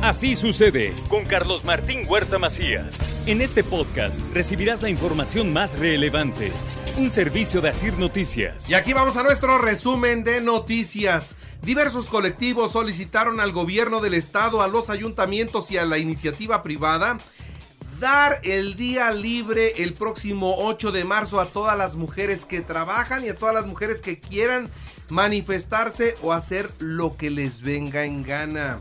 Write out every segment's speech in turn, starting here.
Así sucede con Carlos Martín Huerta Macías. En este podcast recibirás la información más relevante. Un servicio de Asir Noticias. Y aquí vamos a nuestro resumen de noticias. Diversos colectivos solicitaron al gobierno del estado, a los ayuntamientos y a la iniciativa privada dar el día libre el próximo 8 de marzo a todas las mujeres que trabajan y a todas las mujeres que quieran manifestarse o hacer lo que les venga en gana.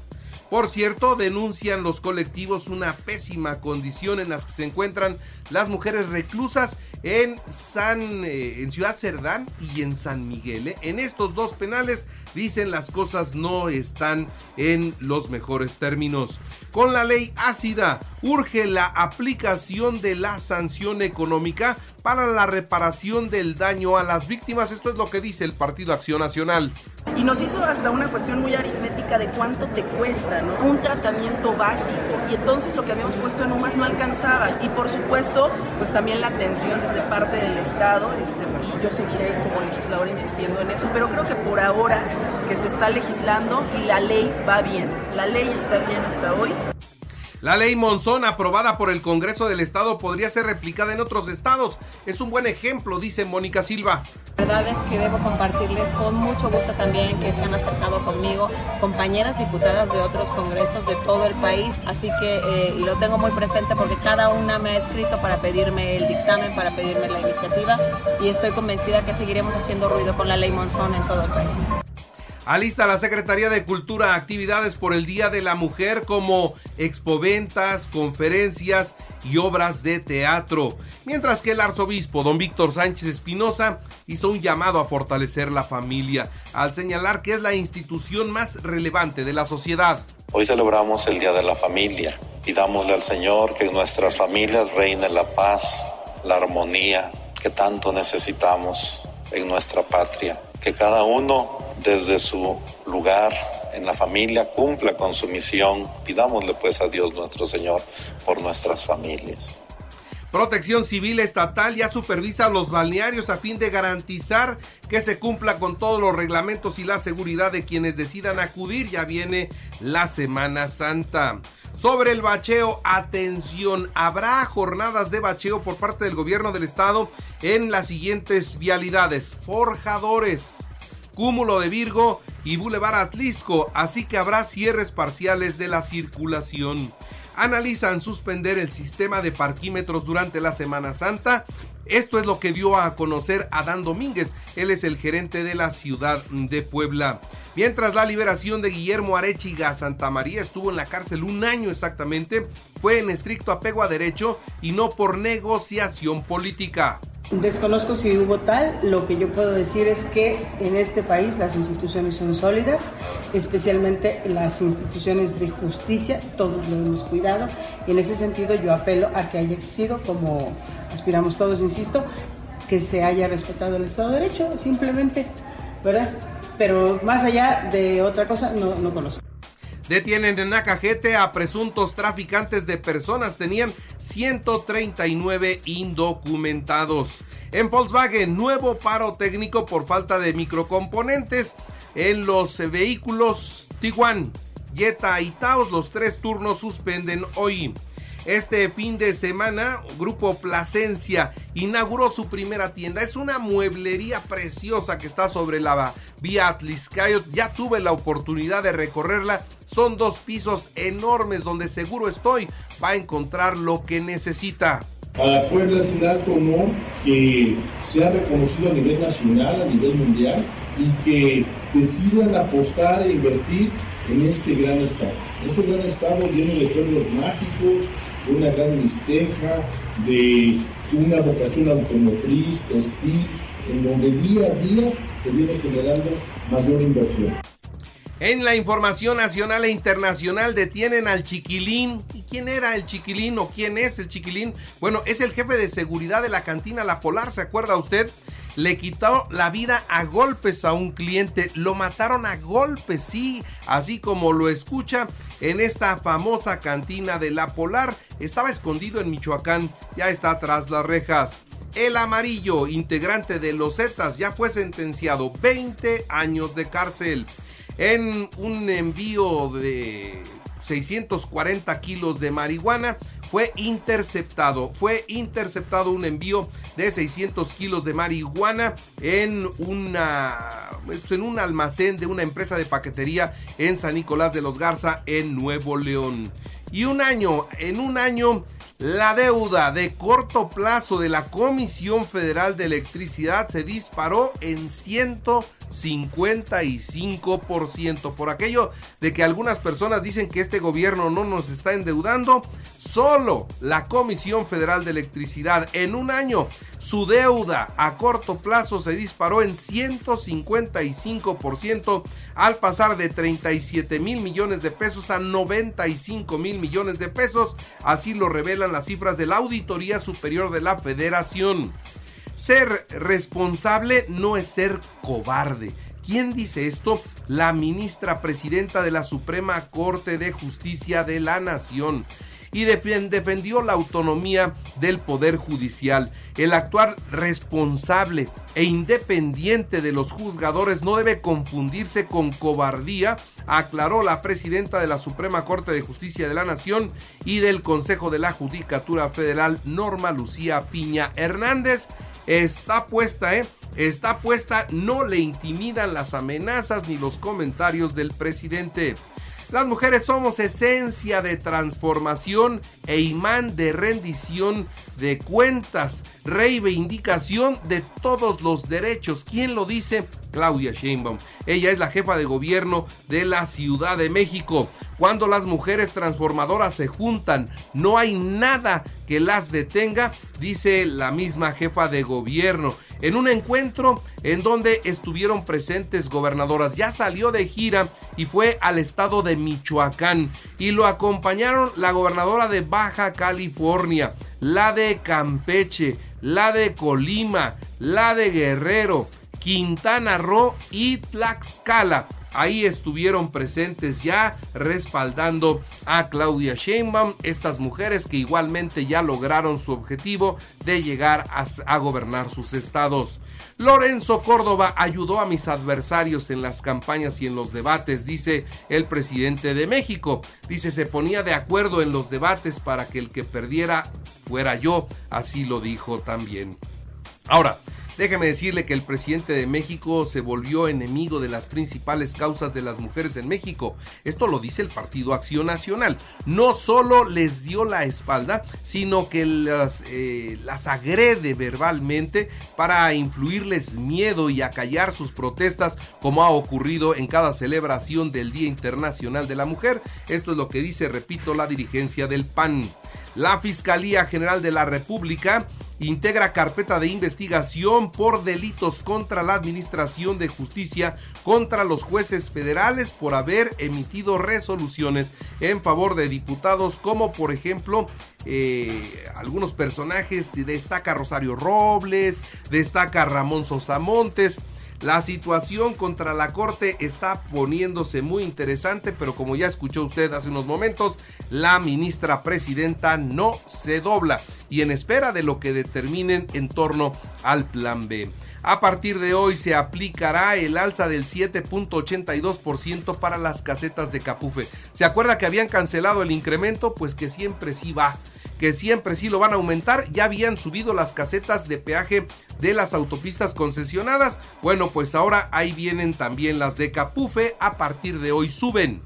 Por cierto, denuncian los colectivos una pésima condición en las que se encuentran las mujeres reclusas en San eh, en Ciudad Cerdán y en San Miguel. ¿eh? En estos dos penales dicen las cosas no están en los mejores términos. Con la ley ácida urge la aplicación de la sanción económica para la reparación del daño a las víctimas. Esto es lo que dice el Partido Acción Nacional. Y nos hizo hasta una cuestión muy aritmética de cuánto te cuesta, ¿no? Un tratamiento básico. Y entonces lo que habíamos puesto en UMAS no alcanzaba. Y por supuesto, pues también la atención desde parte del Estado. Este, y yo seguiré como legisladora insistiendo en eso. Pero creo que por ahora que se está legislando y la ley va bien. La ley está bien hasta hoy. La ley Monzón, aprobada por el Congreso del Estado, podría ser replicada en otros estados. Es un buen ejemplo, dice Mónica Silva. La verdad es que debo compartirles con mucho gusto también que se han acercado conmigo compañeras diputadas de otros congresos de todo el país, así que eh, y lo tengo muy presente porque cada una me ha escrito para pedirme el dictamen, para pedirme la iniciativa y estoy convencida que seguiremos haciendo ruido con la ley Monzón en todo el país. Alista la Secretaría de Cultura actividades por el Día de la Mujer como expoventas, conferencias y obras de teatro, mientras que el arzobispo don Víctor Sánchez Espinosa hizo un llamado a fortalecer la familia, al señalar que es la institución más relevante de la sociedad. Hoy celebramos el Día de la Familia. Pidámosle al Señor que en nuestras familias reine la paz, la armonía que tanto necesitamos en nuestra patria. Que cada uno desde su lugar en la familia cumpla con su misión. Pidámosle pues a Dios nuestro Señor por nuestras familias. Protección Civil Estatal ya supervisa los balnearios a fin de garantizar que se cumpla con todos los reglamentos y la seguridad de quienes decidan acudir. Ya viene la Semana Santa. Sobre el bacheo, atención, habrá jornadas de bacheo por parte del gobierno del estado en las siguientes vialidades. Forjadores, Cúmulo de Virgo y Boulevard Atlisco, así que habrá cierres parciales de la circulación. Analizan suspender el sistema de parquímetros durante la Semana Santa. Esto es lo que dio a conocer Adán Domínguez, él es el gerente de la ciudad de Puebla. Mientras la liberación de Guillermo Arechiga Santa María estuvo en la cárcel un año exactamente, fue en estricto apego a derecho y no por negociación política. Desconozco si hubo tal, lo que yo puedo decir es que en este país las instituciones son sólidas, especialmente las instituciones de justicia, todos lo hemos cuidado y en ese sentido yo apelo a que haya sido como aspiramos todos, insisto, que se haya respetado el Estado de Derecho, simplemente, ¿verdad? Pero más allá de otra cosa, no, no conozco. Detienen en Nacajete a presuntos traficantes de personas. Tenían 139 indocumentados. En Volkswagen, nuevo paro técnico por falta de microcomponentes en los vehículos Tiguan, Jetta y Taos. Los tres turnos suspenden hoy. Este fin de semana, Grupo Plasencia inauguró su primera tienda. Es una mueblería preciosa que está sobre la vía Atliscayot. Ya tuve la oportunidad de recorrerla. Son dos pisos enormes donde seguro estoy va a encontrar lo que necesita. Para Puebla es un alto honor que sea reconocido a nivel nacional, a nivel mundial y que decidan apostar e invertir en este gran estado. Este gran estado lleno de pueblos mágicos, una gran mixteca, de una vocación automotriz, textil, en donde día a día se viene generando mayor inversión. En la información nacional e internacional detienen al chiquilín. ¿Y quién era el chiquilín o quién es el chiquilín? Bueno, es el jefe de seguridad de la cantina La Polar, ¿se acuerda usted? Le quitó la vida a golpes a un cliente, lo mataron a golpes, sí, así como lo escucha en esta famosa cantina de La Polar. Estaba escondido en Michoacán, ya está tras las rejas. El amarillo, integrante de los Zetas, ya fue sentenciado 20 años de cárcel en un envío de 640 kilos de marihuana fue interceptado. Fue interceptado un envío de 600 kilos de marihuana en, una, pues, en un almacén de una empresa de paquetería en San Nicolás de los Garza, en Nuevo León. Y un año, en un año, la deuda de corto plazo de la Comisión Federal de Electricidad se disparó en 155%. Por aquello de que algunas personas dicen que este gobierno no nos está endeudando, solo la Comisión Federal de Electricidad en un año su deuda a corto plazo se disparó en 155% al pasar de 37 mil millones de pesos a 95 mil millones de pesos. Así lo revelan las cifras de la Auditoría Superior de la Federación. Ser responsable no es ser cobarde. ¿Quién dice esto? La ministra presidenta de la Suprema Corte de Justicia de la Nación y defendió la autonomía del Poder Judicial. El actuar responsable e independiente de los juzgadores no debe confundirse con cobardía, aclaró la presidenta de la Suprema Corte de Justicia de la Nación y del Consejo de la Judicatura Federal, Norma Lucía Piña Hernández. Está puesta, ¿eh? Está puesta, no le intimidan las amenazas ni los comentarios del presidente. Las mujeres somos esencia de transformación e imán de rendición de cuentas, reivindicación de todos los derechos. ¿Quién lo dice? Claudia Sheinbaum. Ella es la jefa de gobierno de la Ciudad de México. Cuando las mujeres transformadoras se juntan, no hay nada que las detenga, dice la misma jefa de gobierno. En un encuentro en donde estuvieron presentes gobernadoras, ya salió de gira y fue al estado de Michoacán y lo acompañaron la gobernadora de Baja California, la de Campeche, la de Colima, la de Guerrero, Quintana Roo y Tlaxcala ahí estuvieron presentes ya respaldando a Claudia Sheinbaum, estas mujeres que igualmente ya lograron su objetivo de llegar a, gobernar sus estados. Lorenzo Córdoba ayudó a mis adversarios en las campañas y en los debates, dice el presidente de México. Dice, se ponía de acuerdo en los debates para que el que perdiera fuera yo, así lo dijo también. Ahora, Déjeme decirle que el presidente de México se volvió enemigo de las principales causas de las mujeres en México. Esto lo dice el Partido Acción Nacional. No solo les dio la espalda, sino que las, eh, las agrede verbalmente para influirles miedo y acallar sus protestas, como ha ocurrido en cada celebración del Día Internacional de la Mujer. Esto es lo que dice, repito, la dirigencia del PAN. La Fiscalía General de la República integra carpeta de investigación por delitos contra la Administración de Justicia contra los jueces federales por haber emitido resoluciones en favor de diputados como por ejemplo eh, algunos personajes, destaca Rosario Robles, destaca Ramón Sosamontes. La situación contra la Corte está poniéndose muy interesante, pero como ya escuchó usted hace unos momentos, la ministra presidenta no se dobla y en espera de lo que determinen en torno al plan B. A partir de hoy se aplicará el alza del 7.82% para las casetas de Capufe. ¿Se acuerda que habían cancelado el incremento? Pues que siempre sí va que siempre sí lo van a aumentar. Ya habían subido las casetas de peaje de las autopistas concesionadas. Bueno, pues ahora ahí vienen también las de Capufe. A partir de hoy suben.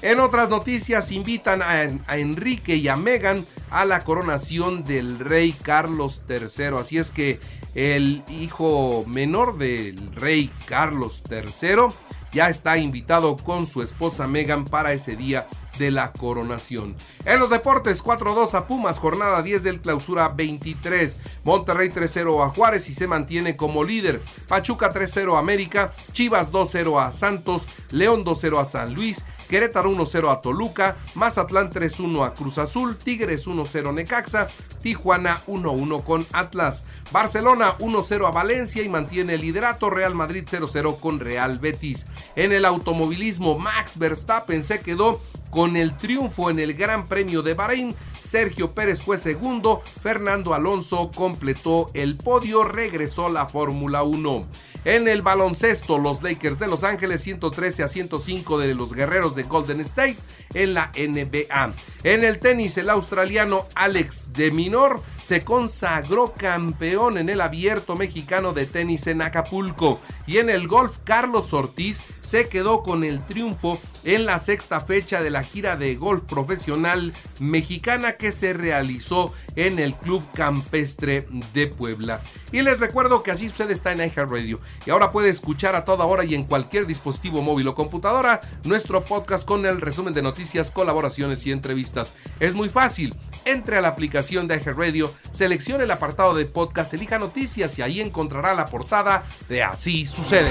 En otras noticias, invitan a, Enrique y a Megan a la coronación del rey Carlos III. Así es que el hijo menor del rey Carlos III ya está invitado con su esposa Megan para ese día de la coronación. En los deportes, 4-2 a Pumas, jornada 10 del clausura 23. Monterrey 3-0 a Juárez y se mantiene como líder. Pachuca 3-0 a América, Chivas 2-0 a Santos, León 2-0 a San Luis, Querétaro 1-0 a Toluca, Mazatlán 3-1 a Cruz Azul, Tigres 1-0 Necaxa, Tijuana 1-1 con Atlas, Barcelona 1-0 a Valencia y mantiene el liderato, Real Madrid 0-0 con Real Betis. En el automovilismo, Max Verstappen se quedó con el triunfo en el Gran Premio de Bahrein, Sergio Pérez fue segundo, Fernando Alonso completó el podio, regresó la Fórmula 1. En el baloncesto, los Lakers de Los Ángeles 113 a 105 de los guerreros de Golden State. En la NBA. En el tenis, el australiano Alex de Minor se consagró campeón en el abierto mexicano de tenis en Acapulco. Y en el golf, Carlos Ortiz se quedó con el triunfo en la sexta fecha de la gira de golf profesional mexicana que se realizó en el Club Campestre de Puebla. Y les recuerdo que así sucede está en iHeartRadio. Y ahora puede escuchar a toda hora y en cualquier dispositivo móvil o computadora nuestro podcast con el resumen de noticias, colaboraciones y entrevistas. Es muy fácil. Entre a la aplicación de iHeartRadio, seleccione el apartado de podcast, elija noticias y ahí encontrará la portada de Así sucede.